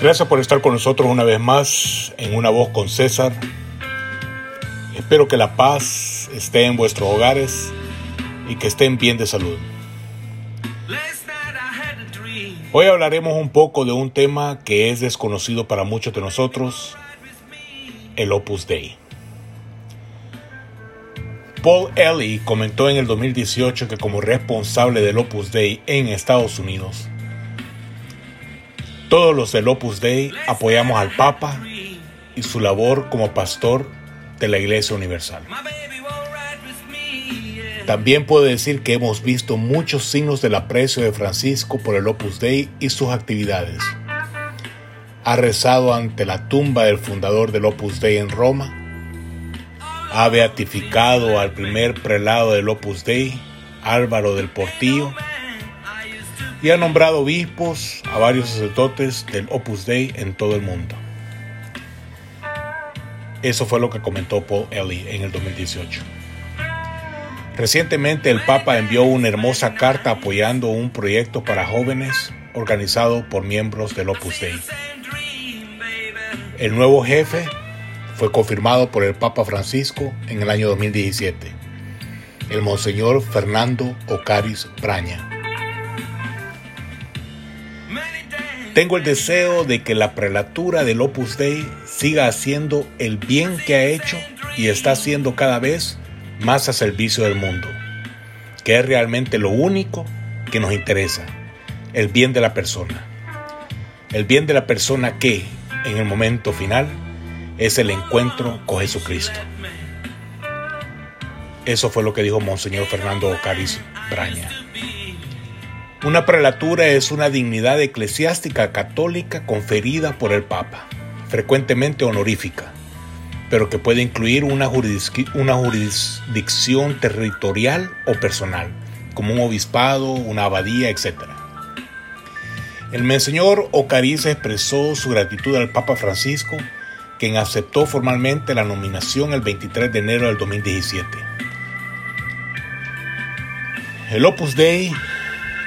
Gracias por estar con nosotros una vez más en Una Voz con César. Espero que la paz esté en vuestros hogares y que estén bien de salud. Hoy hablaremos un poco de un tema que es desconocido para muchos de nosotros, el Opus Dei. Paul Ellie comentó en el 2018 que como responsable del Opus Dei en Estados Unidos, todos los del Opus Dei apoyamos al Papa y su labor como pastor de la Iglesia Universal. También puedo decir que hemos visto muchos signos del aprecio de Francisco por el Opus Dei y sus actividades. Ha rezado ante la tumba del fundador del Opus Dei en Roma ha beatificado al primer prelado del Opus Dei, Álvaro del Portillo, y ha nombrado obispos a varios sacerdotes del Opus Dei en todo el mundo. Eso fue lo que comentó Paul Ellie en el 2018. Recientemente el Papa envió una hermosa carta apoyando un proyecto para jóvenes organizado por miembros del Opus Dei. El nuevo jefe fue confirmado por el Papa Francisco en el año 2017, el Monseñor Fernando Ocaris Braña. Tengo el deseo de que la prelatura del Opus Dei siga haciendo el bien que ha hecho y está haciendo cada vez más a servicio del mundo, que es realmente lo único que nos interesa, el bien de la persona. El bien de la persona que, en el momento final, es el encuentro con Jesucristo. Eso fue lo que dijo Monseñor Fernando Ocariz Braña. Una prelatura es una dignidad eclesiástica católica conferida por el Papa, frecuentemente honorífica, pero que puede incluir una, jurisdicción territorial o personal, como un obispado, una abadía, etc. El Monseñor Ocariz expresó su gratitud al Papa Francisco quien aceptó formalmente la nominación el 23 de enero del 2017. El Opus Dei,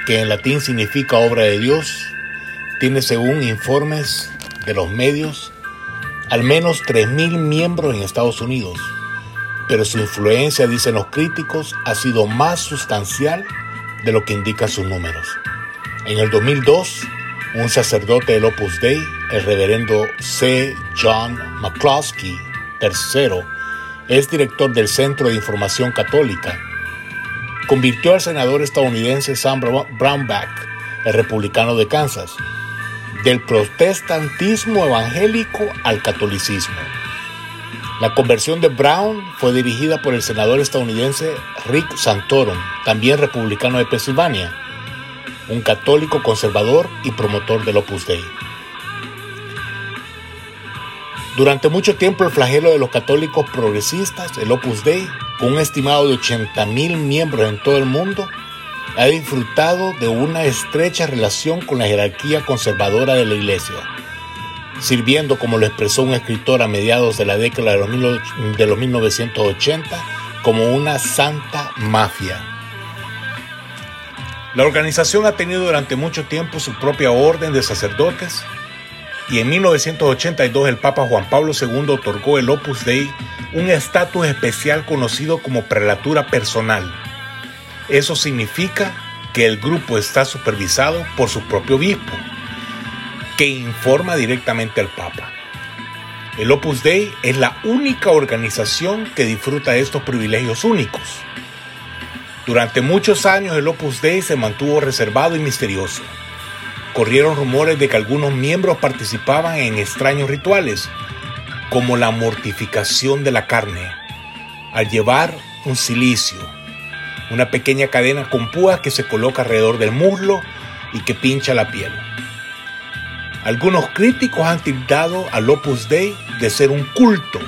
que en latín significa obra de Dios, tiene según informes de los medios al menos 3.000 miembros en Estados Unidos, pero su influencia, dicen los críticos, ha sido más sustancial de lo que indican sus números. En el 2002, un sacerdote del Opus Dei, el reverendo C. John McCloskey III, es director del Centro de Información Católica, convirtió al senador estadounidense Sam Brownback, el republicano de Kansas, del protestantismo evangélico al catolicismo. La conversión de Brown fue dirigida por el senador estadounidense Rick Santorum, también republicano de Pensilvania, un católico conservador y promotor del Opus Dei. Durante mucho tiempo el flagelo de los católicos progresistas, el Opus Dei, con un estimado de 80.000 miembros en todo el mundo, ha disfrutado de una estrecha relación con la jerarquía conservadora de la Iglesia, sirviendo, como lo expresó un escritor a mediados de la década de los 1980, como una santa mafia. La organización ha tenido durante mucho tiempo su propia orden de sacerdotes y en 1982 el Papa Juan Pablo II otorgó el Opus Dei un estatus especial conocido como prelatura personal. Eso significa que el grupo está supervisado por su propio obispo, que informa directamente al Papa. El Opus Dei es la única organización que disfruta de estos privilegios únicos. Durante muchos años el Opus Dei se mantuvo reservado y misterioso. Corrieron rumores de que algunos miembros participaban en extraños rituales, como la mortificación de la carne, al llevar un silicio, una pequeña cadena con púas que se coloca alrededor del muslo y que pincha la piel. Algunos críticos han tildado al Opus Dei de ser un culto,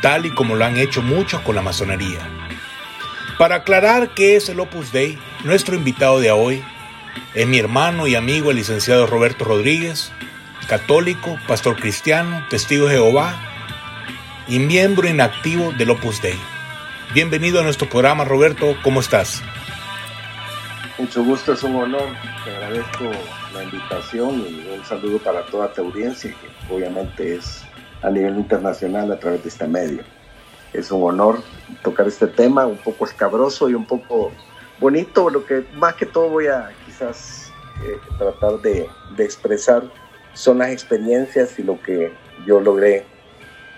tal y como lo han hecho muchos con la masonería. Para aclarar qué es el Opus Dei, nuestro invitado de hoy es mi hermano y amigo el licenciado Roberto Rodríguez, católico, pastor cristiano, testigo de Jehová y miembro inactivo del Opus Dei. Bienvenido a nuestro programa, Roberto, ¿cómo estás? Mucho gusto, es un honor. Te agradezco la invitación y un saludo para toda tu audiencia, que obviamente es a nivel internacional a través de este medio. Es un honor tocar este tema, un poco escabroso y un poco bonito. Lo que más que todo voy a quizás eh, tratar de, expresar son las experiencias y lo que yo logré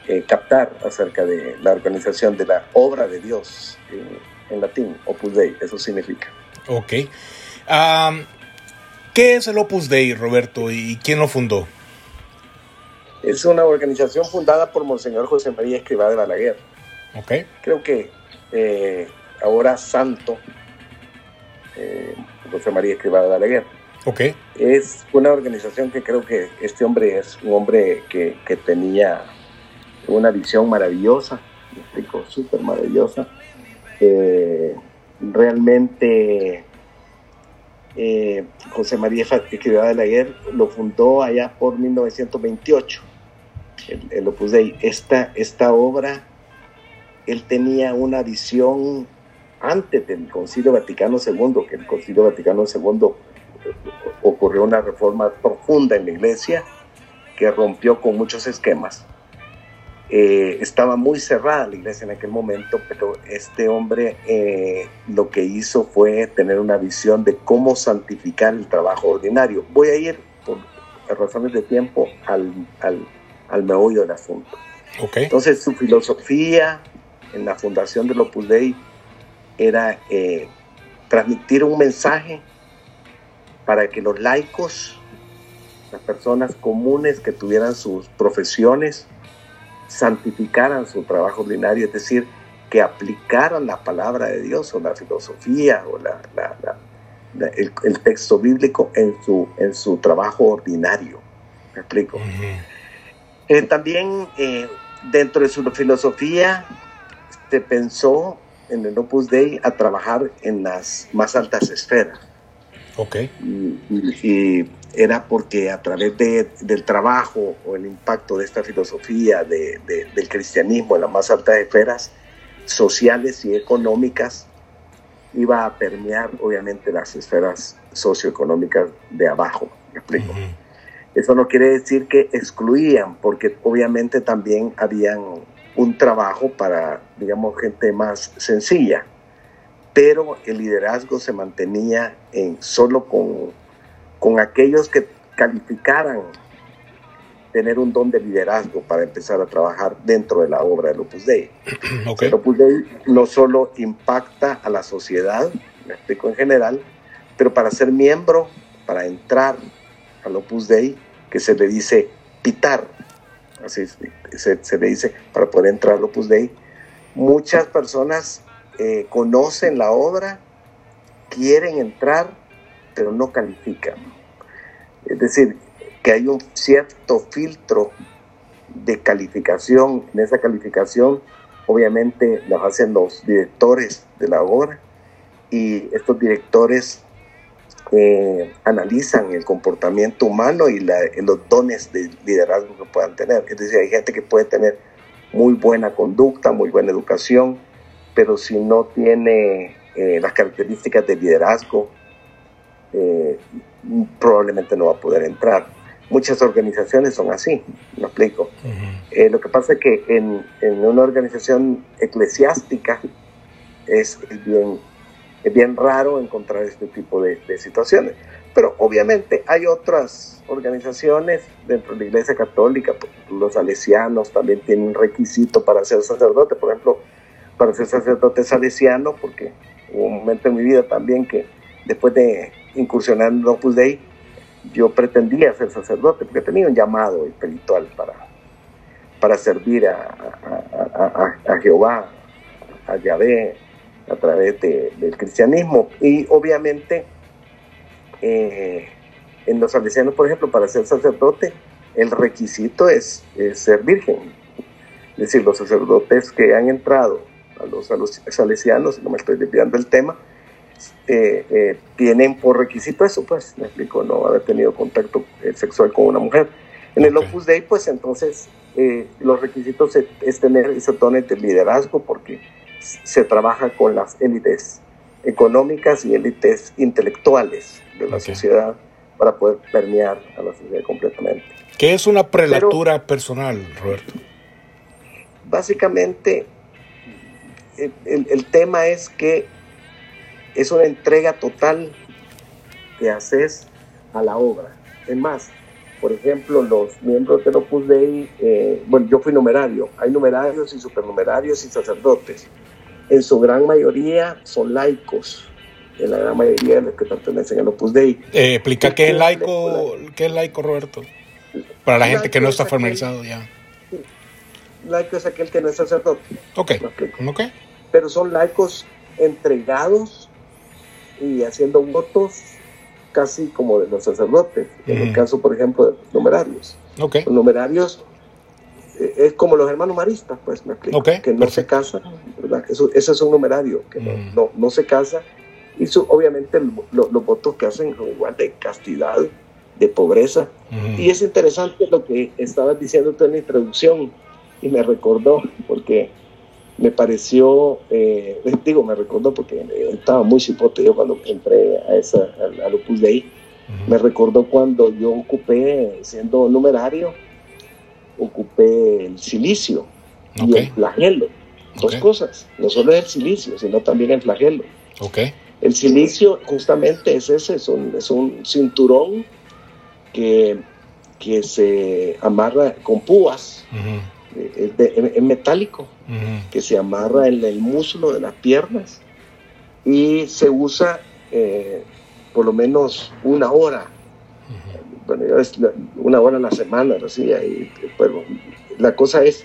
eh, captar acerca de la organización de la obra de Dios en, en latín, Opus Dei, eso significa. Ok. ¿Qué es el Opus Dei, Roberto, y quién lo fundó? Es una organización fundada por Monseñor José María Escrivá de Balaguer. Ok. Creo que eh, ahora santo, eh, José María Escrivá de Balaguer. Ok. Es una organización que creo que este hombre es un hombre que, que tenía una visión maravillosa, me explico, súper maravillosa. Eh, realmente eh, José María Escrivá de Laguer lo fundó allá por 1928, el, Opus Dei. Esta, esta obra, él tenía una visión antes del Concilio Vaticano II, que el Concilio Vaticano II ocurrió una reforma profunda en la iglesia que rompió con muchos esquemas eh, estaba muy cerrada la iglesia en aquel momento, pero este hombre eh, lo que hizo fue tener una visión de cómo santificar el trabajo ordinario. Voy a ir, por razones de tiempo, al, al, al meollo del asunto. Okay. Entonces, su filosofía en la fundación del Opus Dei era eh, transmitir un mensaje para que los laicos, las personas comunes que tuvieran sus profesiones, santificaran su trabajo ordinario, es decir, que aplicaran la palabra de Dios o la filosofía o la, el, texto bíblico en su, en su trabajo ordinario. ¿Me explico? Eh, también eh, dentro de su filosofía se pensó en el Opus Dei a trabajar en las más altas esferas. Ok. y era porque a través del trabajo o el impacto de esta filosofía de, del cristianismo en las más altas esferas sociales y económicas, iba a permear obviamente las esferas socioeconómicas de abajo. ¿Me explico? Eso no quiere decir que excluían, porque obviamente también habían un trabajo para, digamos, gente más sencilla, pero el liderazgo se mantenía en solo con con aquellos que calificaran tener un don de liderazgo para empezar a trabajar dentro de la obra del Opus Dei. El Opus Dei no solo impacta a la sociedad, me explico en general, pero para ser miembro, para entrar al Opus Dei, que se le dice pitar, así se, le dice, para poder entrar al Opus Dei, muchas personas eh, conocen la obra, quieren entrar, pero no califican. Es decir, que hay un cierto filtro de calificación. En esa calificación, obviamente, las hacen los directores de la obra y estos directores eh, analizan el comportamiento humano y los dones de liderazgo que puedan tener. Es decir, hay gente que puede tener muy buena conducta, muy buena educación, pero si no tiene eh, las características de liderazgo, eh, probablemente no va a poder entrar. Muchas organizaciones son así, me explico. Eh, lo que pasa es que en, en una organización eclesiástica es, bien, es bien raro encontrar este tipo de, de, situaciones. Pero obviamente hay otras organizaciones dentro de la Iglesia Católica, los salesianos también tienen un requisito para ser sacerdote, por ejemplo, para ser sacerdote salesiano, porque hubo un momento en mi vida también que después de incursionar en Opus Dei, yo pretendía ser sacerdote porque tenía un llamado espiritual para, para servir a, a, Jehová, a Yahvé, a través del cristianismo. Y obviamente, eh, en los salesianos, por ejemplo, para ser sacerdote, el requisito es, ser virgen. Es decir, los sacerdotes que han entrado a los, a los salesianos, no me estoy desviando del tema, eh, eh, tienen por requisito eso, pues, me explico, no haber tenido contacto eh, sexual con una mujer. En el Opus Dei, pues entonces los requisitos es, tener ese tono de liderazgo porque se trabaja con las élites económicas y élites intelectuales de la sociedad para poder permear a la sociedad completamente. ¿Qué es una prelatura personal, Roberto? Básicamente, el, tema es que es una entrega total que haces a la obra. Es más, por ejemplo, los miembros del Opus Dei, eh, bueno, yo fui numerario, hay numerarios y supernumerarios y sacerdotes. En su gran mayoría son laicos, en la gran mayoría de los que pertenecen al Opus Dei. Eh, explica qué es laico, qué es laico, Roberto, para la gente que no está formalizado ya. Laico es aquel que no es sacerdote. Ok, ok. Pero son laicos entregados y haciendo votos casi como de los sacerdotes, en el caso, por ejemplo, de los numerarios. Los numerarios es como los hermanos maristas, pues me explico, que no se casan, ¿verdad? Eso, ese es un numerario, que no, no, se casa, y su, obviamente los votos que hacen son igual de castidad, de pobreza. Y es interesante lo que estabas diciendo tú en la introducción, y me recordó, porque me pareció, eh, digo, me recordó porque estaba muy cipote yo cuando entré a esa, al, Opus Dei, me recordó cuando yo ocupé, siendo numerario, ocupé el silicio y el flagelo, dos cosas, no solo el silicio, sino también el flagelo. Okay. El silicio justamente es ese, es un, es un cinturón que, que se amarra con púas es, metálico, que se amarra en el muslo de las piernas y se usa eh, por lo menos una hora. Bueno, es una hora a la semana, así, y, la cosa es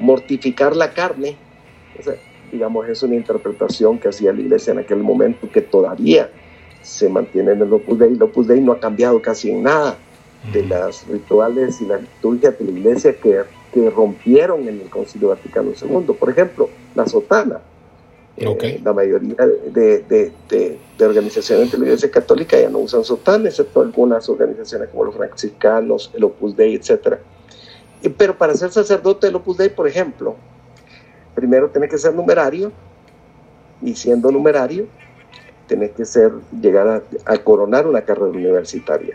mortificar la carne. digamos, es una interpretación que hacía la iglesia en aquel momento que todavía se mantiene en el Opus Dei. El Opus Dei no ha cambiado casi en nada de las rituales y las liturgias de la iglesia que que rompieron en el Concilio Vaticano II. Por ejemplo, la sotana. Eh, la mayoría de, organizaciones de la Iglesia Católica ya no usan sotana, excepto algunas organizaciones como los franciscanos, el Opus Dei, etc. pero para ser sacerdote del Opus Dei, por ejemplo, primero tiene que ser numerario, y siendo numerario, tiene que ser, llegar a coronar una carrera universitaria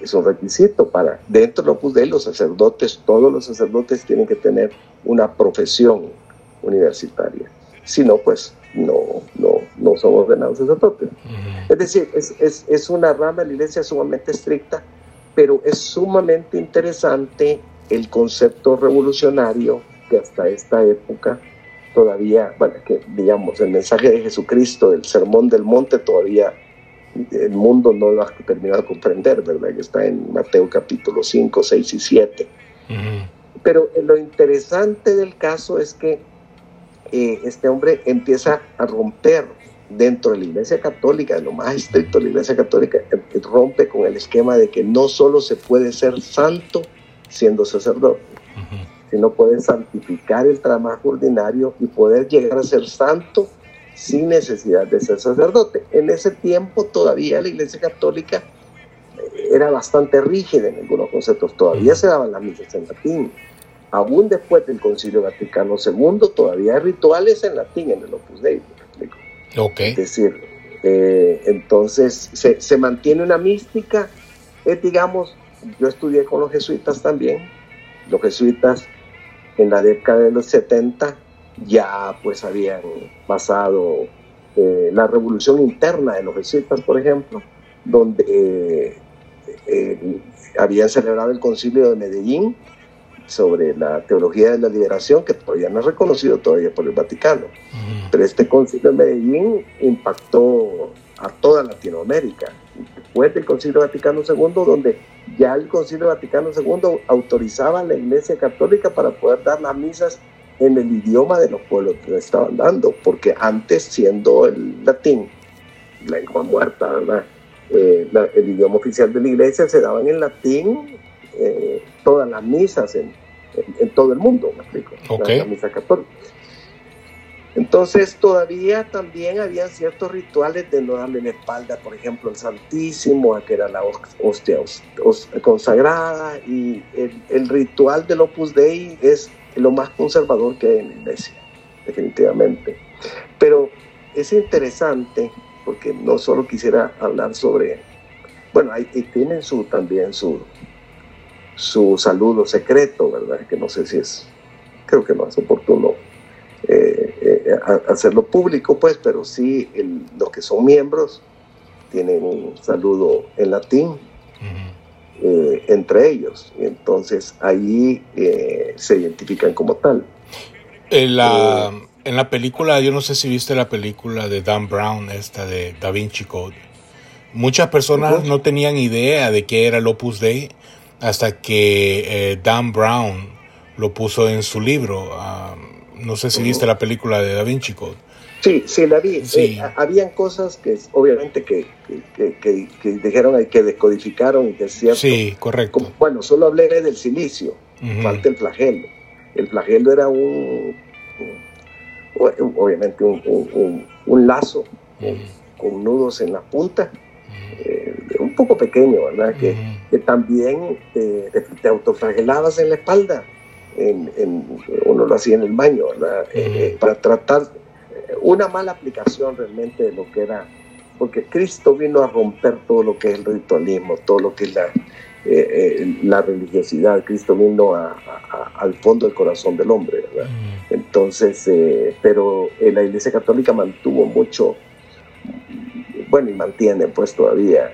es un requisito para, dentro del Opus Dei, los sacerdotes, todos los sacerdotes tienen que tener una profesión universitaria. Si no, pues no, no, no son ordenados sacerdotes. Es decir, es, es, es una rama de la iglesia sumamente estricta, pero es sumamente interesante el concepto revolucionario que hasta esta época todavía, bueno, que digamos, el mensaje de Jesucristo, del sermón del monte, todavía el mundo no lo ha terminado de comprender, ¿verdad? Que está en Mateo capítulo 5, 6 y 7. Pero lo interesante del caso es que eh, este hombre empieza a romper dentro de la Iglesia Católica, de lo más estricto de la Iglesia Católica, eh, rompe con el esquema de que no solo se puede ser santo siendo sacerdote, sino puede santificar el trabajo ordinario y poder llegar a ser santo sin necesidad de ser sacerdote. En ese tiempo todavía la Iglesia Católica eh, era bastante rígida en algunos conceptos, todavía se daban las misas en latín. Aún después del Concilio Vaticano II, todavía hay rituales en latín en el Opus Dei. Okay. Es decir, eh, entonces se, se, mantiene una mística, es digamos, yo estudié con los jesuitas también, los jesuitas en la década de los 70 ya pues habían pasado eh, la revolución interna de los jesuitas, por ejemplo, donde eh, habían celebrado el concilio de Medellín sobre la teología de la liberación, que todavía no es reconocido todavía por el Vaticano. Pero este concilio de Medellín impactó a toda Latinoamérica. Después del concilio Vaticano II, donde ya el concilio Vaticano II autorizaba a la Iglesia Católica para poder dar las misas en el idioma de los pueblos que estaban dando, porque antes siendo el latín, lengua muerta, ¿verdad? Eh, el idioma oficial de la iglesia se daban en latín eh, todas las misas en, en, todo el mundo, me explico, la, misa católica. Entonces todavía también había ciertos rituales de no darle la espalda, por ejemplo, al Santísimo, a que era la hostia consagrada, y el, el ritual del Opus Dei es lo más conservador que hay en la iglesia, definitivamente. Pero es interesante porque no solo quisiera hablar sobre, bueno, hay, tienen su, también su, su saludo secreto, ¿verdad? Que no sé si es, creo que no es oportuno eh, eh, hacerlo público, pues, pero sí los que son miembros tienen un saludo en latín eh, entre ellos. Entonces ahí se identifican como tal. En la, en la película, yo no sé si viste la película de Dan Brown, esta de Da Vinci Code. Muchas personas no tenían idea de qué era el Opus Dei hasta que Dan Brown lo puso en su libro. Ah, no sé si viste la película de Da Vinci Code. Sí, sí, la vi. Sí. Eh, habían cosas que obviamente que, que, que, dijeron que descodificaron, que es cierto. Sí, correcto. bueno, solo hablé del silicio, falta el flagelo. El flagelo era un, obviamente un, un, lazo con, nudos en la punta, eh, un poco pequeño, ¿verdad? Que, también te, te autoflagelabas en la espalda en, uno lo hacía en el baño, ¿verdad? Eh, eh, para tratar eh, una mala aplicación realmente de lo que era, porque Cristo vino a romper todo lo que es el ritualismo, todo lo que es la, la religiosidad, Cristo vino al fondo del corazón del hombre, ¿verdad? Entonces, pero la Iglesia Católica mantuvo mucho, bueno, y mantiene pues todavía,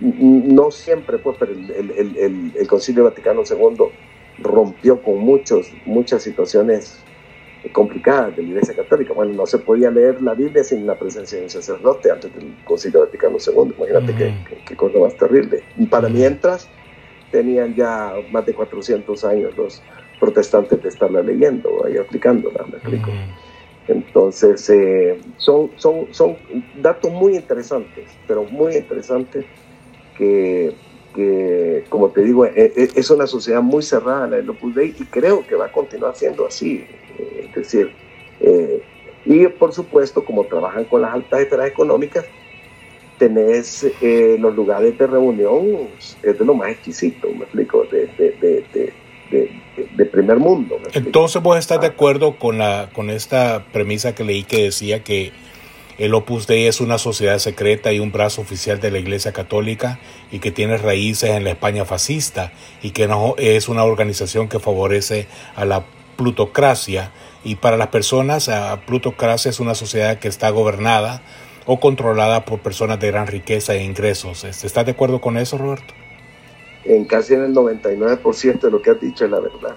no siempre pues, pero el, el, el Concilio Vaticano II rompió con muchos, muchas situaciones complicadas de la Iglesia Católica. Bueno, no se podía leer la Biblia sin la presencia de un sacerdote antes del Concilio Vaticano II. Imagínate qué, cosa más terrible. Y para mientras tenían ya más de 400 años los protestantes de estarla leyendo y aplicándola, me explico. Entonces, eh, son, son, son datos muy interesantes, pero muy interesantes que que, como te digo, e, e, es una sociedad muy cerrada la del Opus Dei y creo que va a continuar siendo así. Eh, es decir, eh, y por supuesto, como trabajan con las altas esferas económicas, tenés eh, los lugares de reunión, es de lo más exquisito, me explico, de, de, de, de primer mundo. Entonces vos estás de acuerdo con, la, con esta premisa que leí que decía que el Opus Dei es una sociedad secreta y un brazo oficial de la Iglesia Católica y que tiene raíces en la España fascista y que no es una organización que favorece a la plutocracia y para las personas la plutocracia es una sociedad que está gobernada o controlada por personas de gran riqueza e ingresos. Este, ¿Estás de acuerdo con eso, Roberto? En casi en el 99% de lo que has dicho es la verdad.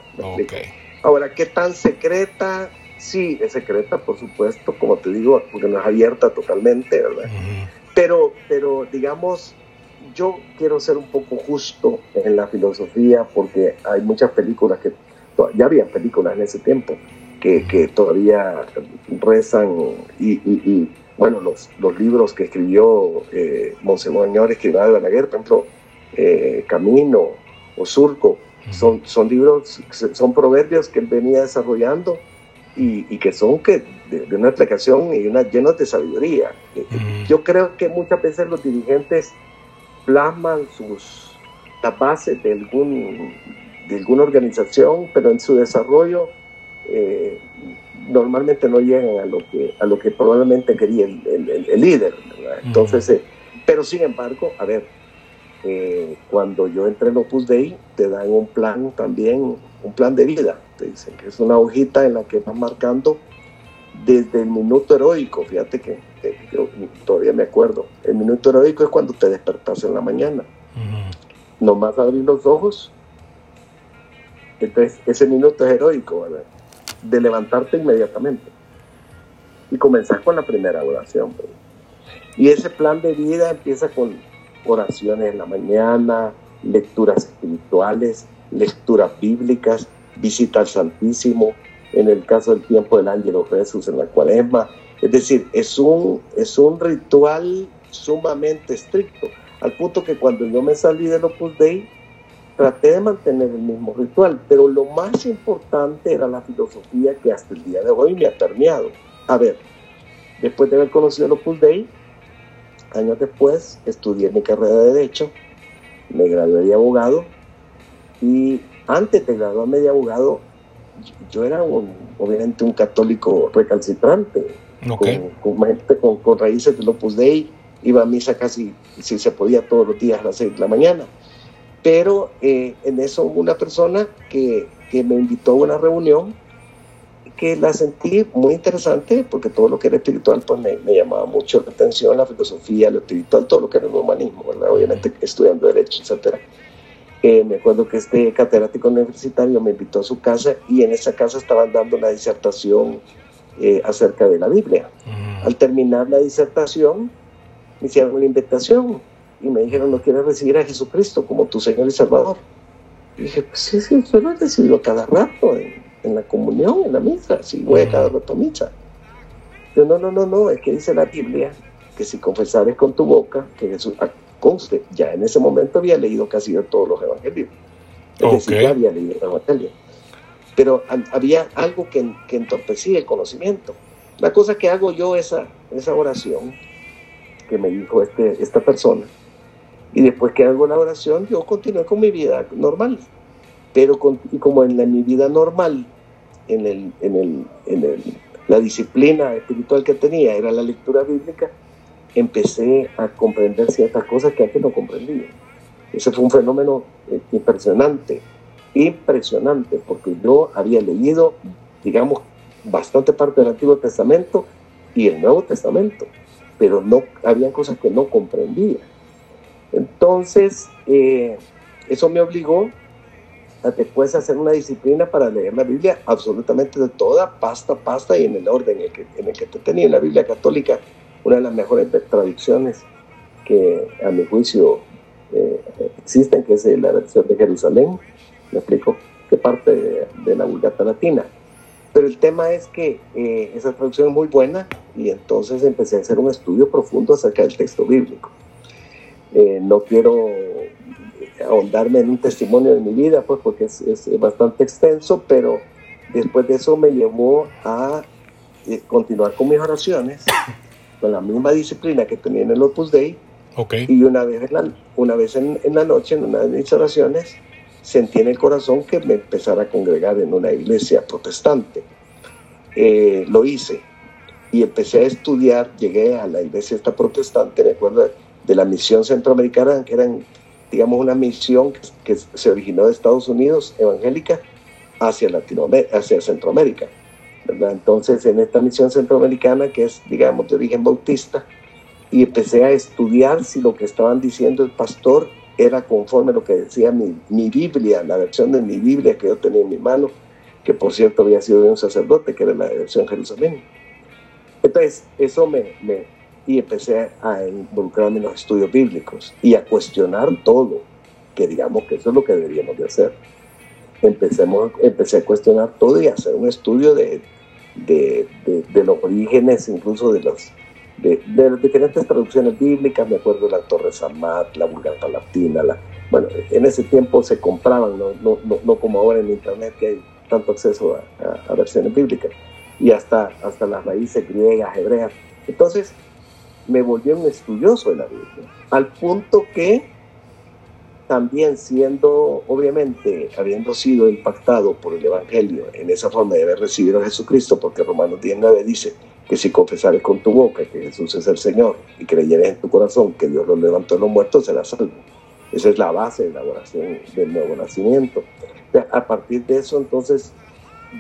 Ahora, ¿qué tan secreta? Sí, es secreta, por supuesto, como te digo, porque no es abierta totalmente, ¿verdad? pero, pero, digamos, yo quiero ser un poco justo en la filosofía porque hay muchas películas que, ya había películas en ese tiempo, que, que todavía rezan y, bueno, los, los, libros que escribió eh, Monseñor Escribá de Balaguer, por ejemplo, eh, Camino o Surco, son, son libros, son proverbios que él venía desarrollando y, que son que de, una explicación y una, llenos de sabiduría. Yo creo que muchas veces los dirigentes plasman sus, las bases de, algún, de alguna organización, pero en su desarrollo eh, normalmente no llegan a lo que, a lo que probablemente quería el, el, líder. Entonces, eh, pero sin embargo, a ver, eh, cuando yo entré en Opus Dei, te dan un plan también, un plan de vida dicen, que es una hojita en la que van marcando desde el minuto heroico, fíjate que, yo todavía me acuerdo, el minuto heroico es cuando te despertas en la mañana, nomás abrir los ojos, entonces ese minuto es heroico, de levantarte inmediatamente y comenzar con la primera oración. Y ese plan de vida empieza con oraciones en la mañana, lecturas espirituales, lecturas bíblicas, visita al Santísimo, en el caso del tiempo del Ángel Jesús en la cuaresma. Es decir, es un, es un ritual sumamente estricto, al punto que cuando yo me salí del Opus Dei, traté de mantener el mismo ritual, pero lo más importante era la filosofía que hasta el día de hoy me ha permeado. A ver, después de haber conocido el Opus Dei, años después estudié mi carrera de Derecho, me gradué de abogado y antes de graduarme de abogado, yo era obviamente un católico recalcitrante. con, gente con, con, raíces del Opus Dei, iba a misa casi, si se podía, todos los días a las 6 de la mañana. Pero eh, en eso una persona que, que me invitó a una reunión que la sentí muy interesante porque todo lo que era espiritual pues me, me, llamaba mucho la atención, la filosofía, lo espiritual, todo lo que era el humanismo, ¿verdad? obviamente estudiando derecho, etcétera. Eh, me acuerdo que este catedrático universitario me invitó a su casa y en esa casa estaban dando una disertación eh, acerca de la Biblia. Al terminar la disertación, me hicieron una invitación y me dijeron, ¿no quieres recibir a Jesucristo como tu Señor y Salvador? Y dije, pues sí, sí, yo lo he recibido cada rato en, la comunión, en la misa, sí, voy a cada rato a misa. Yo, no, no, no, no, es que dice la Biblia que si confesares con tu boca que Jesús, conste, ya en ese momento había leído casi todos los evangelios. Es decir, ya había leído el evangelio. Pero había algo que, que entorpecía el conocimiento. La cosa que hago yo, esa, esa oración que me dijo este, esta persona, y después que hago la oración, yo continué con mi vida normal. Pero con, y como en la, mi vida normal, en, el, en, el, en el, la disciplina espiritual que tenía era la lectura bíblica, empecé a comprender ciertas cosas que antes no comprendía. Ese fue un fenómeno eh, impresionante, impresionante, porque yo había leído, digamos, bastante parte del Antiguo Testamento y el Nuevo Testamento, pero no había cosas que no comprendía. Entonces, eh, eso me obligó a después hacer una disciplina para leer la Biblia absolutamente de toda, pasta, pasta y en el orden en el que, en el que te tenía. La Biblia católica, una de las mejores traducciones que a mi juicio eh, existen, que es la versión de Jerusalén, me explico, que parte de, la Vulgata Latina. Pero el tema es que eh, esa traducción es muy buena y entonces empecé a hacer un estudio profundo acerca del texto bíblico. Eh, no quiero ahondarme en un testimonio de mi vida, pues porque es, bastante extenso, pero después de eso me llevó a eh, continuar con mis oraciones, con la misma disciplina que tenía en el Opus Dei. Y una vez, en la, una vez en, la noche, en una de mis oraciones, sentí en el corazón que me empezara a congregar en una iglesia protestante. Eh, lo hice y empecé a estudiar, llegué a la iglesia esta protestante, me acuerdo de la misión centroamericana, que eran, digamos, una misión que, se originó de Estados Unidos, evangélica, hacia, Latinoamérica, hacia Centroamérica. ¿Verdad? Entonces, en esta misión centroamericana, que es, digamos, de origen bautista, y empecé a estudiar si lo que estaban diciendo el pastor era conforme a lo que decía mi, mi Biblia, la versión de mi Biblia que yo tenía en mi mano, que por cierto había sido de un sacerdote, que era la versión Jerusalén. Entonces, eso me, me, y empecé a involucrarme en los estudios bíblicos y a cuestionar todo, que digamos que eso es lo que deberíamos de hacer. Empecemos, empecé a cuestionar todo y a hacer un estudio de, de, de, los orígenes, incluso de, los, de, las diferentes traducciones bíblicas, me acuerdo de la Torre Samat, la Vulgata Latina, la, bueno, en ese tiempo se compraban, no, no, no, como ahora en Internet que hay tanto acceso a, a, versiones bíblicas, y hasta, hasta las raíces griegas, hebreas. Entonces, me volví un estudioso de la Biblia, al punto que también siendo, obviamente, habiendo sido impactado por el Evangelio en esa forma de haber recibido a Jesucristo, porque Romanos 19 dice que si confesares con tu boca que Jesús es el Señor y creyeres en tu corazón que Dios lo levantó de los muertos, serás salvo. Esa es la base de la oración del nuevo nacimiento. A partir de eso, entonces,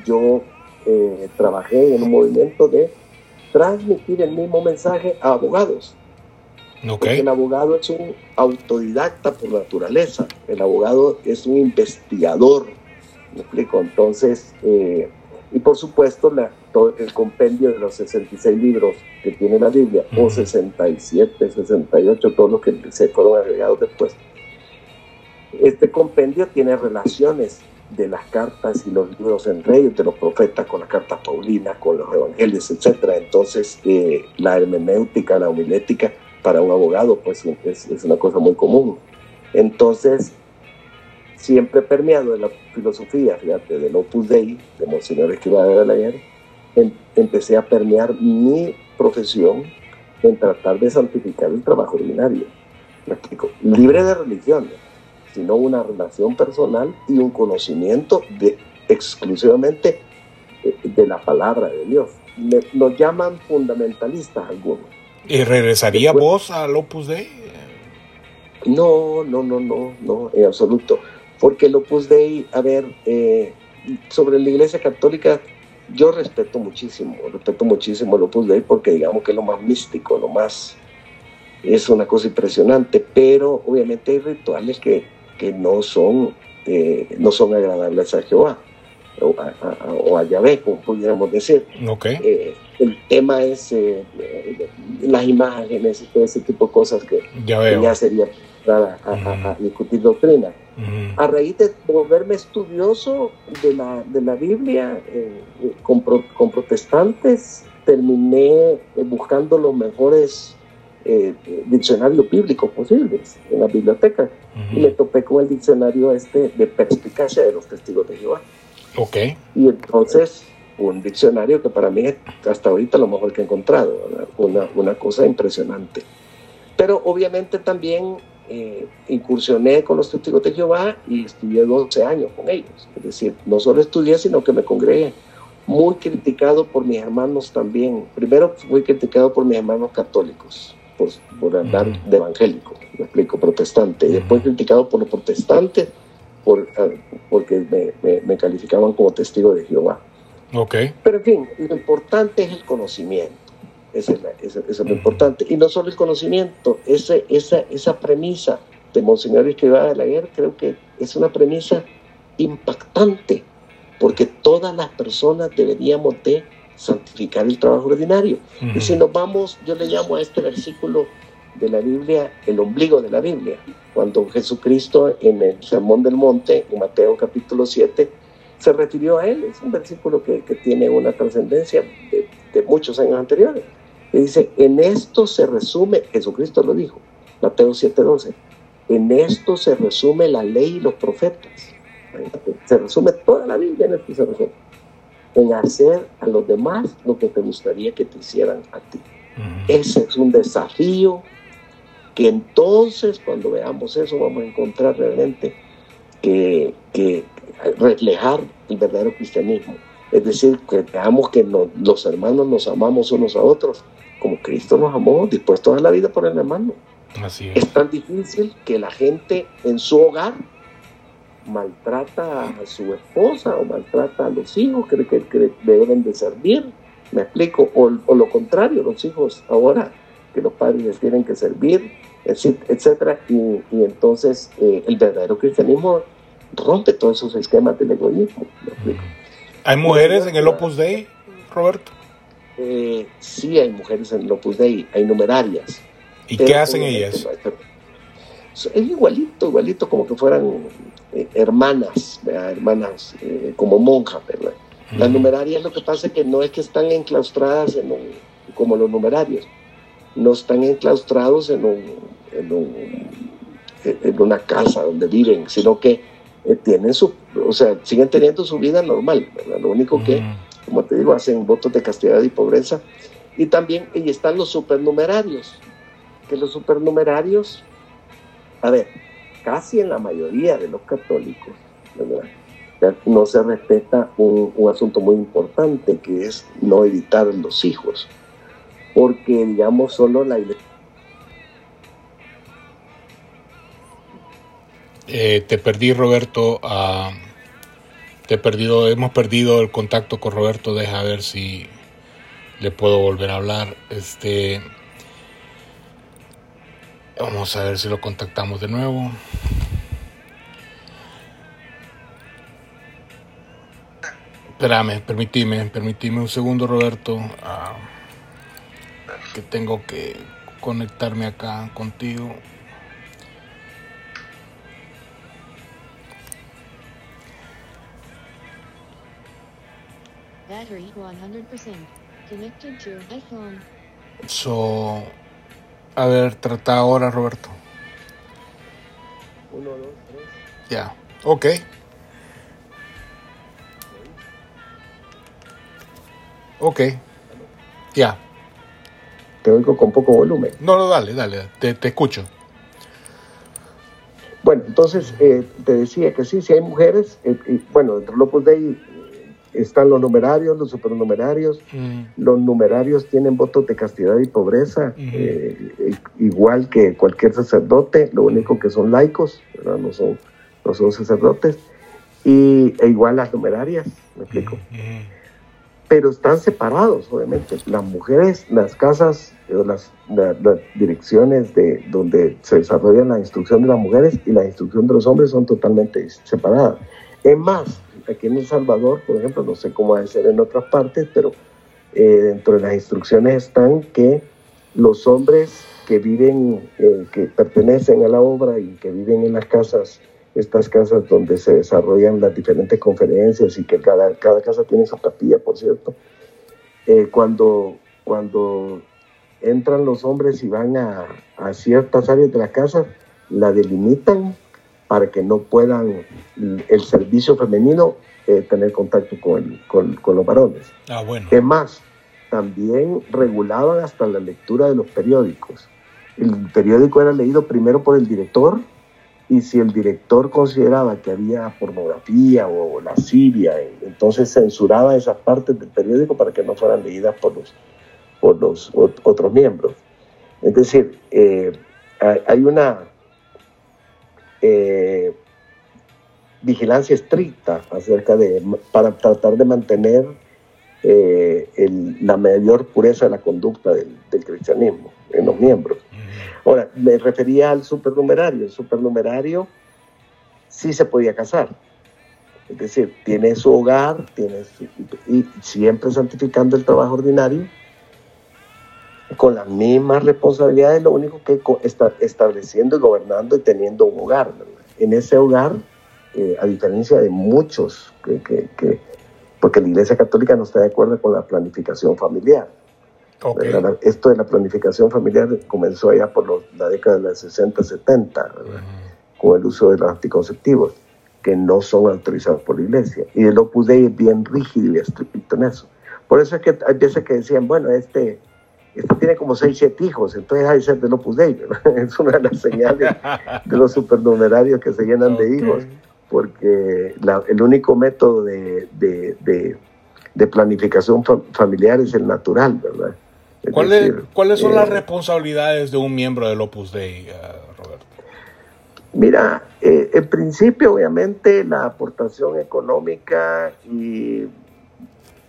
yo eh, trabajé en un movimiento de transmitir el mismo mensaje a abogados. Porque el abogado es un autodidacta por naturaleza, el abogado es un investigador, ¿me explico? Entonces, eh, y por supuesto, la, todo el compendio de los 66 libros que tiene la Biblia, o 67, 68, todos los que se fueron agregados después. Este compendio tiene relaciones de las cartas y los libros en reyes, de los profetas con las cartas paulinas, con los evangelios, etc. Entonces, eh, la hermenéutica, la homilética, para un abogado, pues es, es, una cosa muy común. Entonces, siempre permeado de la filosofía, fíjate, del Opus Dei, de Monseñor Escrivá de Balaguer, em, empecé a permear mi profesión en tratar de santificar el trabajo ordinario. Me explico, libre de religión, sino una relación personal y un conocimiento de, exclusivamente de, la palabra de Dios. nos llaman fundamentalistas algunos. ¿Y regresaría vos al Opus Dei? No, no, no, no, no, en absoluto. Porque el Opus Dei, a ver, eh, sobre la Iglesia Católica, yo respeto muchísimo, respeto muchísimo el Opus Dei porque digamos que es lo más místico, lo más, es una cosa impresionante, pero obviamente hay rituales que, que no, son, eh, no son agradables a Jehová o a, o a Yahvé, como pudiéramos decir. Okay. Eh, el tema es eh, las imágenes y todo ese tipo de cosas que ya, sería para a, discutir doctrina. A raíz de volverme estudioso de la, de la Biblia eh, con, con, protestantes, terminé buscando los mejores diccionarios bíblicos posibles en la biblioteca y me topé con el diccionario este de perspicacia de los testigos de Jehová. Okay. Y entonces un diccionario que para mí es hasta ahorita lo mejor que he encontrado, una, una, cosa impresionante. Pero obviamente también eh, incursioné con los testigos de Jehová y estudié 12 años con ellos. Es decir, no solo estudié, sino que me congregué. Muy criticado por mis hermanos también. Primero fui criticado por mis hermanos católicos, por, por andar de evangélico, me explico, protestante. Y después criticado por los protestantes por, ah, porque me, me calificaban como testigo de Jehová. Okay. Pero en fin, lo importante es el conocimiento. Eso es, lo importante. Y no solo el conocimiento, ese, esa, esa premisa de Monseñor Escrivá de la Guerra creo que es una premisa impactante, porque todas las personas deberíamos de santificar el trabajo ordinario. Y si nos vamos, yo le llamo a este versículo de la Biblia el ombligo de la Biblia, cuando Jesucristo en el Sermón del Monte, en Mateo capítulo 7, se refirió a él. Es un versículo que, que tiene una trascendencia de, de, muchos años anteriores. Y dice, en esto se resume, Jesucristo lo dijo, Mateo 7:12, en esto se resume la ley y los profetas. Se resume toda la Biblia en esto se resume. En hacer a los demás lo que te gustaría que te hicieran a ti. Ese es un desafío que entonces cuando veamos eso vamos a encontrar realmente que, que, reflejar el verdadero cristianismo. Es decir, que veamos que los hermanos nos amamos unos a otros, como Cristo nos amó, dispuestos a la vida por el hermano. Así es. tan difícil que la gente en su hogar maltrata a su esposa o maltrata a los hijos que, que, deben de servir. Me explico. O, lo contrario, los hijos ahora que los padres les tienen que servir, etcétera. Y, y entonces eh, el verdadero cristianismo rompe todos esos esquemas del egoísmo. ¿Hay mujeres en el Opus Dei, Roberto? Eh, sí, hay mujeres en el Opus Dei, hay numerarias. ¿Y qué hacen ellas? Es igualito, igualito como que fueran eh, hermanas, hermanas eh, como monjas, ¿verdad? Las numerarias lo que pasa es que no es que están enclaustradas en como los numerarios, no están enclaustrados en, un, en, en una casa donde viven, sino que eh, tienen su, o sea, siguen teniendo su vida normal, Lo único que, como te digo, hacen votos de castidad y pobreza. Y también y están los supernumerarios, que los supernumerarios, a ver, casi en la mayoría de los católicos, no se respeta un, un, asunto muy importante que es no editar los hijos, porque digamos solo la iglesia Eh, te perdí, Roberto. Uh, te he perdido, hemos perdido el contacto con Roberto. Deja ver si le puedo volver a hablar. Este, vamos a ver si lo contactamos de nuevo. Espérame, permitime, permitime un segundo, Roberto. Uh, que tengo que conectarme acá contigo. Battery 100%. Connected to iPhone. So, a ver, trata ahora, Roberto. Uno, dos, tres. Ya, ok. Ok. Ya. Te oigo con poco volumen. No, no, dale, dale, te, te escucho. Bueno, entonces eh, te decía que sí, si hay mujeres, eh, y, bueno, entre Lopus Dei están los numerarios, los supernumerarios. Los numerarios tienen votos de castidad y pobreza, eh, igual que cualquier sacerdote, lo único que son laicos, no son, no son sacerdotes. Y e igual las numerarias, me explico. Pero están separados, obviamente. Las mujeres, las casas, las, las, direcciones de donde se desarrolla la instrucción de las mujeres y la instrucción de los hombres son totalmente separadas. Es más, aquí en El Salvador, por ejemplo, no sé cómo va a ser en otras partes, pero eh, dentro de las instrucciones están que los hombres que viven, eh, que pertenecen a la obra y que viven en las casas, estas casas donde se desarrollan las diferentes conferencias y que cada, cada casa tiene su capilla, por cierto, eh, cuando, cuando entran los hombres y van a, a ciertas áreas de la casa, la delimitan para que no puedan el servicio femenino eh, tener contacto con, con, los varones. Ah, bueno. Es más, también regulaban hasta la lectura de los periódicos. El periódico era leído primero por el director y si el director consideraba que había pornografía o lascivia, entonces censuraba esas partes del periódico para que no fueran leídas por los, por los otros miembros. Es decir, eh, hay una eh, vigilancia estricta acerca de, para tratar de mantener eh, la mayor pureza de la conducta del, cristianismo en los miembros. Ahora, me refería al supernumerario. El supernumerario sí se podía casar. Es decir, tiene su hogar, tiene y siempre santificando el trabajo ordinario, con las mismas responsabilidades, lo único que está estableciendo y gobernando y teniendo un hogar. En ese hogar, eh, a diferencia de muchos, que, porque la Iglesia Católica no está de acuerdo con la planificación familiar. Esto de la planificación familiar comenzó allá por la década de los 60, 70, con el uso de los anticonceptivos, que no son autorizados por la Iglesia. Y el Opus Dei es bien rígido y estricto en eso. Por eso es que hay veces que decían, bueno, este este tiene como 6, 7 hijos, entonces hay que ser del Opus Dei, es una de las señales de los supernumerarios que se llenan de hijos, porque el único método de, planificación familiar es el natural, ¿verdad? ¿Cuáles son las eh, responsabilidades de un miembro del Opus Dei, eh, Roberto? Mira, eh, en principio, obviamente, la aportación económica y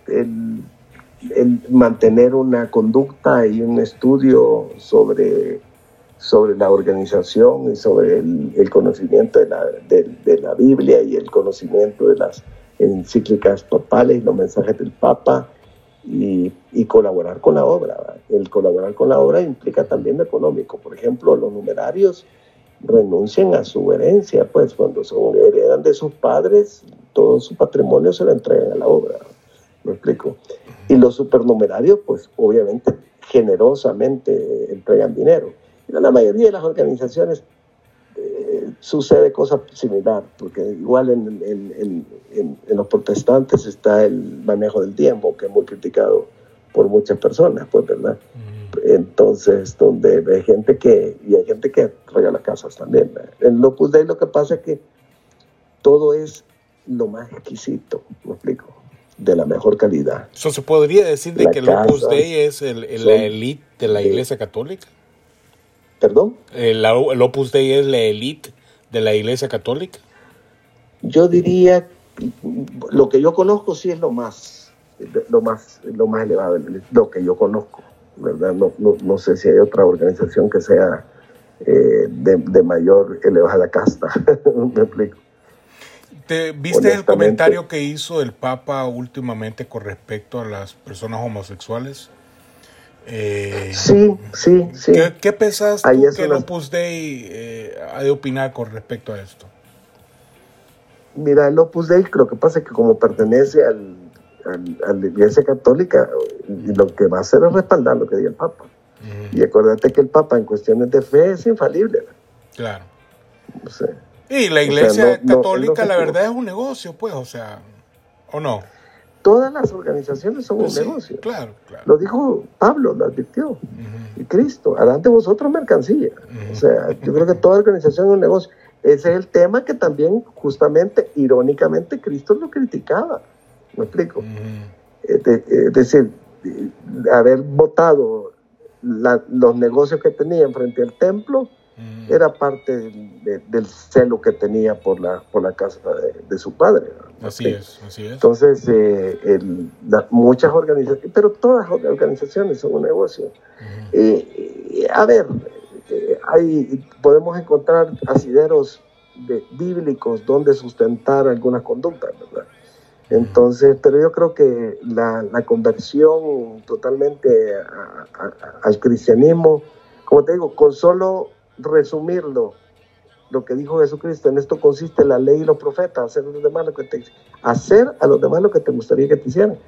el el mantener una conducta y un estudio sobre, sobre la organización y sobre el, conocimiento de la, de, la, Biblia y el conocimiento de las encíclicas papales y los mensajes del Papa y, colaborar con la obra. El colaborar con la obra implica también lo económico. Por ejemplo, los numerarios renuncian a su herencia, pues cuando son, heredan de sus padres, todo su patrimonio se lo entregan a la obra. ¿Me explico? Y los supernumerarios, pues obviamente generosamente entregan dinero. En la mayoría de las organizaciones sucede cosa similar, porque igual en, en, en, los protestantes está el manejo del tiempo, que es muy criticado por muchas personas, pues, ¿verdad? Entonces, donde hay gente que, y hay gente que regala casas también. En Lopus Dei lo que pasa es que todo es lo más exquisito, ¿me explico? de la mejor calidad. ¿Eso se podría decir de que el Opus Dei es el, la élite de la Iglesia Católica? ¿Perdón? El, el, Opus Dei es la élite de la Iglesia Católica? Yo diría, lo que yo conozco sí es lo más, lo más, lo más elevado, lo que yo conozco, ¿verdad? No, no, no sé si hay otra organización que sea eh, de, de, mayor elevada casta, me explico. ¿Te viste el comentario que hizo el Papa últimamente con respecto a las personas homosexuales? Eh, sí, sí, sí. ¿Qué, qué pensás tú que el Opus Dei eh, ha de opinar con respecto a esto? Mira, el Opus Dei lo que pasa es que como pertenece al, a la Iglesia Católica, lo que va a hacer es respaldar lo que diga el Papa. Y acuérdate que el Papa en cuestiones de fe es infalible. Claro. No sé. Y la iglesia católica, la verdad, es un negocio, pues, o sea, ¿o no? Todas las organizaciones son un pues negocio. Claro, claro. Lo dijo Pablo, lo advirtió. Y Cristo, adelante vosotros mercancía. O sea, yo creo que toda organización es un negocio. Ese es el tema que también, justamente, irónicamente, Cristo lo criticaba. ¿Me explico? es, decir, haber votado los negocios que tenían frente al templo era parte del celo que tenía por la, por la casa de, su padre. Así es, así es. Entonces, eh, muchas organizaciones, pero todas las organizaciones son un negocio. Eh, a ver, eh, hay, podemos encontrar asideros bíblicos donde sustentar algunas conductas, ¿verdad? Entonces, pero yo creo que la, conversión totalmente al cristianismo, como te digo, con solo resumirlo, lo que dijo Jesucristo, en esto consiste la ley y los profetas, hacer a los demás lo que te, hacer a los demás lo que te gustaría que te hicieran.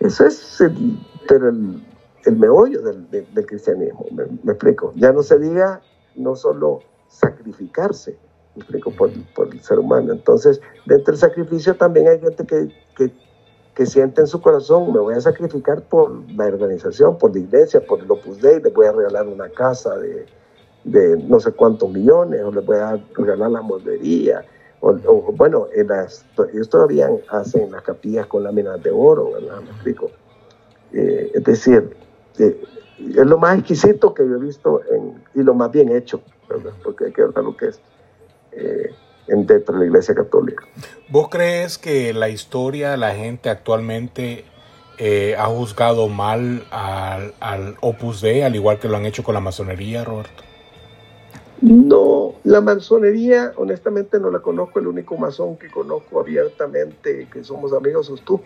Eso es el, pero el, el meollo del, del, cristianismo, me, explico. Ya no se diga no solo sacrificarse, me explico, por, por, el ser humano. Entonces, dentro del sacrificio también hay gente que, que, que, siente en su corazón, me voy a sacrificar por la organización, por la iglesia, por el Opus Dei, le voy a regalar una casa de, de no sé cuántos millones, o les voy a regalar la moldería, o, bueno, ellos todavía hacen las capillas con láminas de oro, ¿verdad? Me explico. Eh, es decir, eh, es lo más exquisito que yo he visto y lo más bien hecho, ¿verdad? Porque hay que ver lo que es eh, en, dentro de la Iglesia Católica. ¿Vos crees que la historia, la gente actualmente ha juzgado mal al, al Opus Dei, al igual que lo han hecho con la masonería, Roberto? No, la masonería, honestamente no la conozco. El único masón que conozco abiertamente, que somos amigos, sos tú.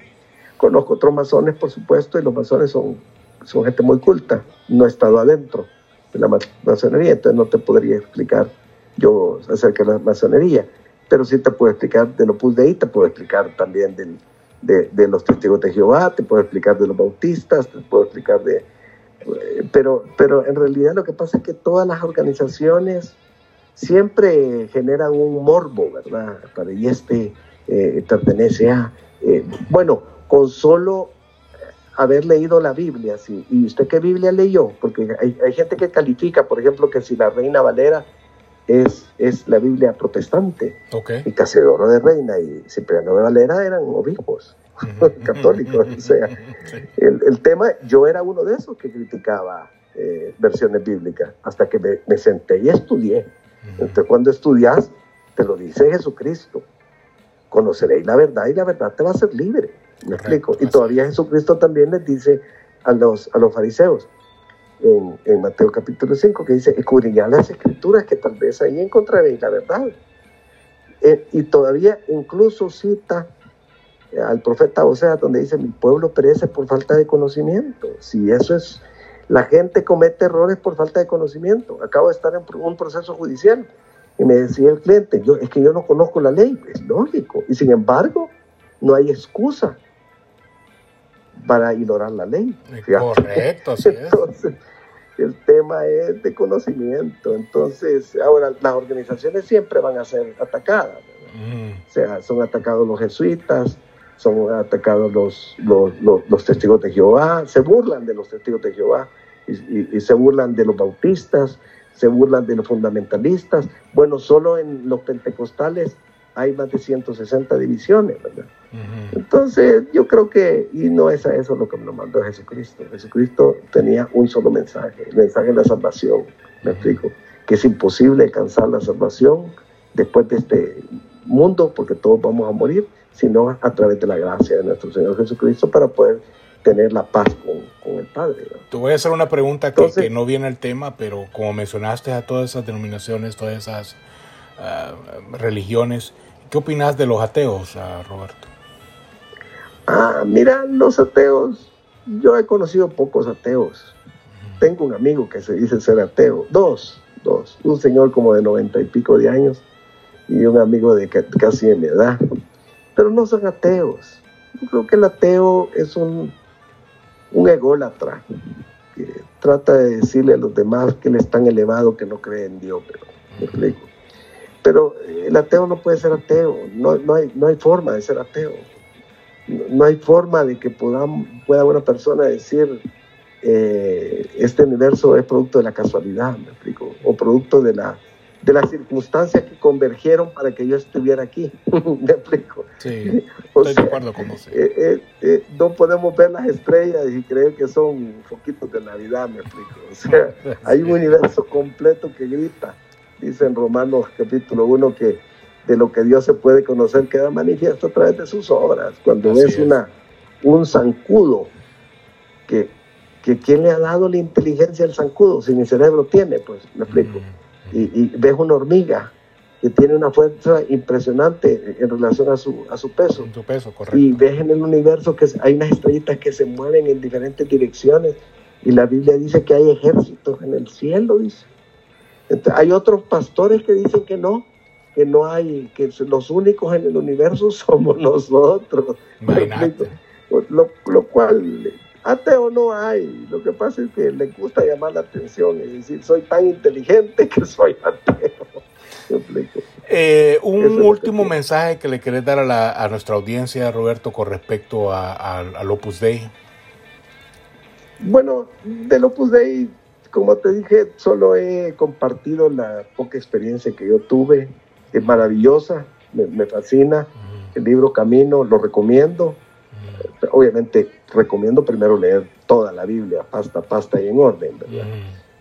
Conozco otros masones, por supuesto, y los masones son, son gente muy culta. No he estado adentro de la masonería, entonces no te podría explicar yo acerca de la masonería. Pero sí te puedo explicar de Opus Dei, te puedo explicar también del, de, de los testigos de Jehová, te puedo explicar de los bautistas, te puedo explicar de, pero, pero en realidad lo que pasa es que todas las organizaciones siempre generan un morbo, ¿verdad? Para, y este eh, pertenece a... Eh, bueno, con solo haber leído la Biblia, ¿sí? ¿y usted qué Biblia leyó? Porque hay, hay, gente que califica, por ejemplo, que si la Reina Valera es, es la Biblia protestante, okay. y Casedoro de Reina y Cipriano de Valera eran obispos católicos. o sea, el, tema, yo era uno de esos que criticaba eh, versiones bíblicas hasta que me, senté y estudié. Entonces, cuando estudias, te lo dice Jesucristo. Conoceréis la verdad y la verdad te va a hacer libre. ¿Me explico? Y todavía Jesucristo también les dice a los, a los fariseos en, en Mateo capítulo 5 que dice, escudriñad las escrituras que tal vez ahí encontraréis la verdad. Eh, y todavía incluso cita al profeta Osea, donde dice, mi pueblo perece por falta de conocimiento. Si eso es, la gente comete errores por falta de conocimiento. Acabo de estar en un proceso judicial y me decía el cliente, yo, es que yo no conozco la ley, es lógico. Y sin embargo, no hay excusa para ignorar la ley. Correcto, sí Entonces, el tema es de conocimiento. Entonces, ahora las organizaciones siempre van a ser atacadas. O sea, son atacados los jesuitas, son atacados los, los, testigos de Jehová, se burlan de los testigos de Jehová y, se burlan de los bautistas, se burlan de los fundamentalistas. Bueno, solo en los pentecostales hay más de 160 divisiones, ¿verdad? Entonces, yo creo que, y no es a eso lo que nos mandó Jesucristo. Jesucristo tenía un solo mensaje, el mensaje de la salvación, me explico, que es imposible alcanzar la salvación después de este mundo, porque todos vamos a morir, sino a través de la gracia de nuestro Señor Jesucristo para poder tener la paz con, el Padre. Te voy a hacer una pregunta que, no viene al tema, pero como mencionaste a todas esas denominaciones, todas esas ah, religiones, ¿qué opinas de los ateos, ah, Roberto? Ah, mira, los ateos, yo he conocido pocos ateos. Tengo un amigo que se dice ser ateo, dos, dos, un señor como de noventa y pico de años y un amigo de casi de mi edad pero no son ateos. Yo creo que el ateo es un, un ególatra que trata de decirle a los demás que él es tan elevado que no cree en Dios, pero, pero el ateo no puede ser ateo, no, no, hay, no hay forma de ser ateo. No, hay forma de que pueda una persona decir eh, este universo es producto de la casualidad, me explico, o producto de la, de las circunstancias que convergieron para que yo estuviera aquí. ¿Me explico? Sí, estoy de acuerdo con usted. Eh, eh, eh, no podemos ver las estrellas y creer que son foquitos de Navidad, me explico. O sea, hay un universo completo que grita. Dice en Romanos capítulo 1 que de lo que Dios se puede conocer queda manifiesto a través de sus obras. Cuando ves una, un zancudo, que, que ¿quién le ha dado la inteligencia al zancudo? Si mi cerebro tiene, pues, me explico. Mm, mm. Y, ves una hormiga que tiene una fuerza impresionante en relación a su, a su peso. Su peso correcto. Y ves en el universo que hay unas estrellitas que se mueven en diferentes direcciones. Y la Biblia dice que hay ejércitos en el cielo, dice. hay otros pastores que dicen que no, que no hay, que los únicos en el universo somos nosotros. Lo, lo, cual, ateo no hay. Lo que pasa es que le gusta llamar la atención y decir, soy tan inteligente que soy ateo. Eh, un último mensaje que le querés dar a, la, a, nuestra audiencia, Roberto, con respecto a, al Opus Dei. Bueno, del Opus Dei, como te dije, solo he compartido la poca experiencia que yo tuve es maravillosa, me, fascina. El libro Camino lo recomiendo. Obviamente recomiendo primero leer toda la Biblia, pasta pasta y en orden, ¿verdad?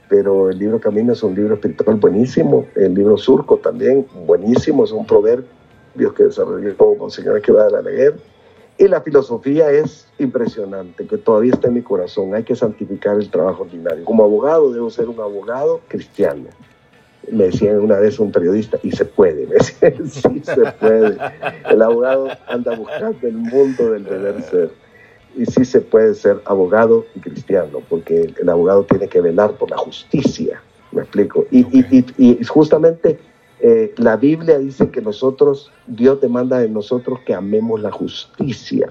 Pero el libro Camino es un libro espiritual buenísimo. El libro Surco también buenísimo, es un proverbio que desarrolló Monseñor que va a leer. Y la filosofía es impresionante, que todavía está en mi corazón. Hay que santificar el trabajo ordinario. Como abogado debo ser un abogado cristiano me decía una vez un periodista, y se puede, me decía, sí se puede. El abogado anda buscando el mundo del deber ser. Y sí se puede ser abogado y cristiano, porque el, abogado tiene que velar por la justicia, me explico. Y, y, y, justamente eh, la Biblia dice que nosotros, Dios demanda de nosotros que amemos la justicia.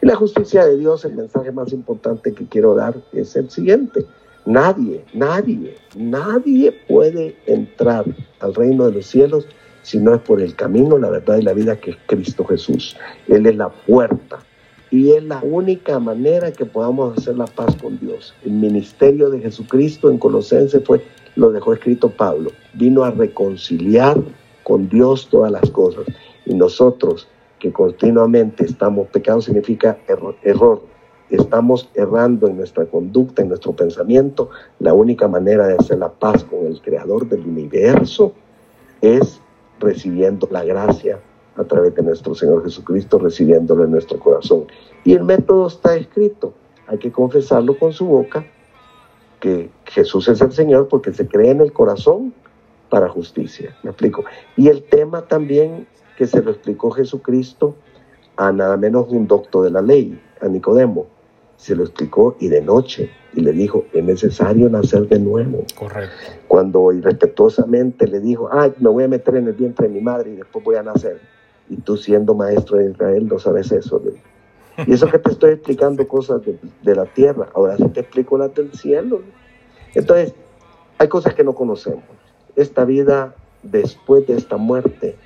Y la justicia de Dios, el mensaje más importante que quiero dar es el siguiente Nadie, nadie, nadie puede entrar al reino de los cielos si no es por el camino, la verdad y la vida que es Cristo Jesús. Él es la puerta y es la única manera que podamos hacer la paz con Dios. El ministerio de Jesucristo en Colosense fue, lo dejó escrito Pablo, vino a reconciliar con Dios todas las cosas. Y nosotros que continuamente estamos, pecado significa error estamos errando en nuestra conducta, en nuestro pensamiento, la única manera de hacer la paz con el Creador del universo es recibiendo la gracia a través de nuestro Señor Jesucristo, recibiéndolo en nuestro corazón. Y el método está escrito, hay que confesarlo con su boca, que Jesús es el Señor porque se cree en el corazón para justicia. ¿Me explico? Y el tema también que se lo explicó Jesucristo a nada menos un doctor de la ley, a Nicodemo se lo explicó y de noche y le dijo, es necesario nacer de nuevo. Correcto. Cuando irrespetuosamente le dijo, ay, me voy a meter en el vientre de mi madre y después voy a nacer. Y tú siendo maestro de Israel no sabes eso. Y eso que te estoy explicando cosas de, la tierra, ahora sí te explico las del cielo. Entonces, hay cosas que no conocemos. Esta vida después de esta muerte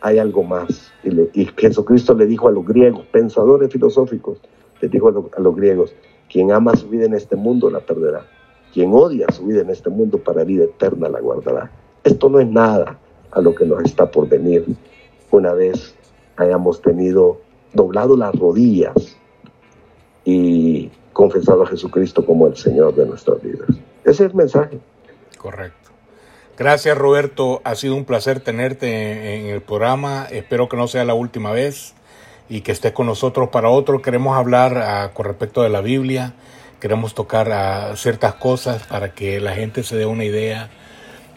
hay algo más. Y, y Jesucristo le dijo a los griegos, pensadores filosóficos, les dijo a, los griegos, quien ama su vida en este mundo la perderá. Quien odia su vida en este mundo para vida eterna la guardará. Esto no es nada a lo que nos está por venir una vez hayamos tenido doblado las rodillas y confesado a Jesucristo como el Señor de nuestras vidas. Ese es el mensaje. Correcto. Gracias Roberto, ha sido un placer tenerte en el programa, espero que no sea la última vez y que esté con nosotros para otro. Queremos hablar ah, con respecto de la Biblia, queremos tocar ah, ciertas cosas para que la gente se dé una idea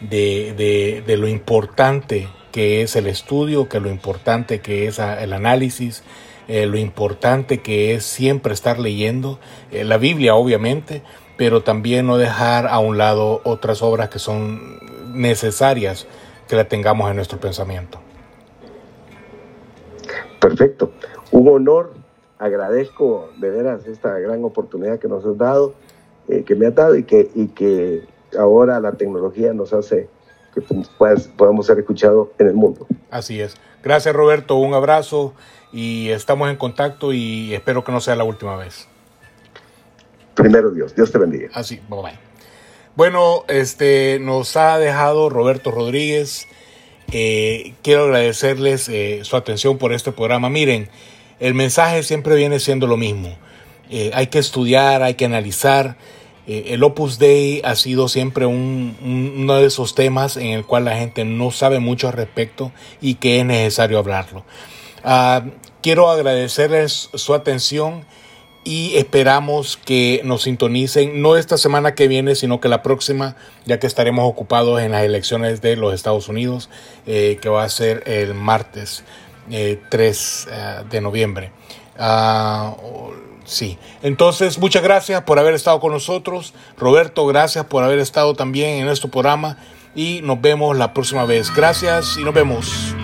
de, de, lo importante que es el estudio, que lo importante que es ah, el análisis, eh, lo importante que es siempre estar leyendo eh, la Biblia, obviamente, pero también no dejar a un lado otras obras que son necesarias que la tengamos en nuestro pensamiento. Perfecto. Un honor. Agradezco de veras esta gran oportunidad que nos has dado, eh, que me has dado y que, y que ahora la tecnología nos hace que pues, podamos ser escuchados en el mundo. Así es. Gracias Roberto, un abrazo y estamos en contacto y espero que no sea la última vez. Primero Dios, Dios te bendiga. Así, bye bye. Bueno, este nos ha dejado Roberto Rodríguez. Eh, quiero agradecerles eh, su atención por este programa. Miren, el mensaje siempre viene siendo lo mismo. Eh, hay que estudiar, hay que analizar. el Opus Dei ha sido siempre uno de esos temas en el cual la gente no sabe mucho al respecto y que es necesario hablarlo. Ah, quiero agradecerles su atención y esperamos que nos sintonicen no esta semana que viene, sino que la próxima, ya que estaremos ocupados en las elecciones de los Estados Unidos, eh, que va a ser el martes 3 eh, eh, de noviembre. Ah, sí, entonces muchas gracias por haber estado con nosotros. Roberto, gracias por haber estado también en nuestro programa y nos vemos la próxima vez. Gracias y nos vemos.